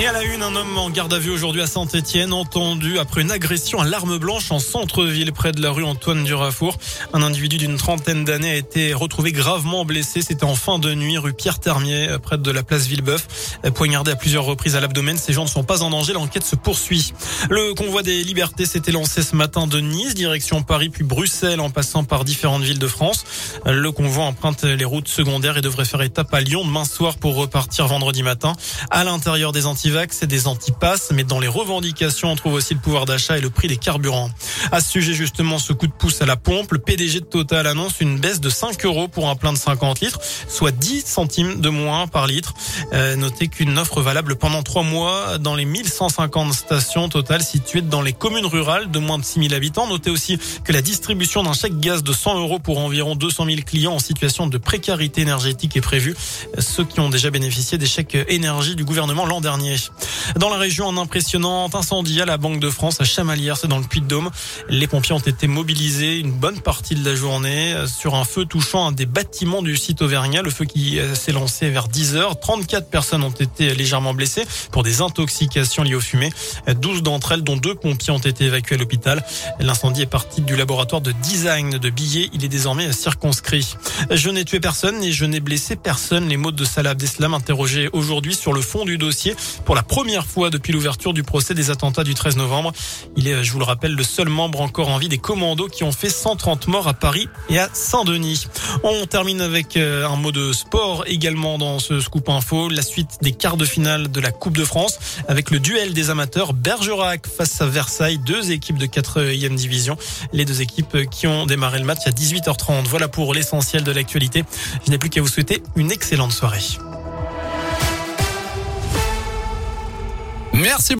Et à la une, un homme en garde à vue aujourd'hui à Saint-Etienne, entendu après une agression à l'arme blanche en centre-ville, près de la rue Antoine Durafour. Un individu d'une trentaine d'années a été retrouvé gravement blessé. C'était en fin de nuit, rue Pierre Termier, près de la place Villebeuf. Poignardé à plusieurs reprises à l'abdomen, ces gens ne sont pas en danger. L'enquête se poursuit. Le convoi des libertés s'était lancé ce matin de Nice, direction Paris, puis Bruxelles, en passant par différentes villes de France. Le convoi emprunte les routes secondaires et devrait faire étape à Lyon demain soir pour repartir vendredi matin. À l'intérieur des Antilles, c'est des antipasses, mais dans les revendications, on trouve aussi le pouvoir d'achat et le prix des carburants. À ce sujet, justement, ce coup de pouce à la pompe, le PDG de Total annonce une baisse de 5 euros pour un plein de 50 litres, soit 10 centimes de moins par litre. Euh, notez qu'une offre valable pendant 3 mois dans les 1150 stations Total situées dans les communes rurales de moins de 6000 habitants. Notez aussi que la distribution d'un chèque gaz de 100 euros pour environ 200 000 clients en situation de précarité énergétique est prévue. Ceux qui ont déjà bénéficié des chèques énergie du gouvernement l'an dernier. Dans la région, un impressionnant incendie à la Banque de France à Chamalières, c'est dans le Puy-de-Dôme. Les pompiers ont été mobilisés une bonne partie de la journée sur un feu touchant un des bâtiments du site auvergnat. Le feu qui s'est lancé vers 10 heures. 34 personnes ont été légèrement blessées pour des intoxications liées aux fumées. 12 d'entre elles, dont deux pompiers, ont été évacués à l'hôpital. L'incendie est parti du laboratoire de design de billets. Il est désormais circonscrit. Je n'ai tué personne et je n'ai blessé personne. Les mots de Salah Abdeslam interrogés aujourd'hui sur le fond du dossier pour la première fois depuis l'ouverture du procès des attentats du 13 novembre. Il est, je vous le rappelle, le seul membre encore en vie des commandos qui ont fait 130 morts à Paris et à Saint-Denis. On termine avec euh, un mot de sport également dans ce scoop info. La suite des quarts de finale de la Coupe de France avec le duel des amateurs Bergerac face à Versailles, deux équipes de 4e division. Les deux équipes qui ont démarré le match à 18h30. Voilà pour l'essentiel de l'actualité. Je n'ai plus qu'à vous souhaiter une excellente soirée. Merci.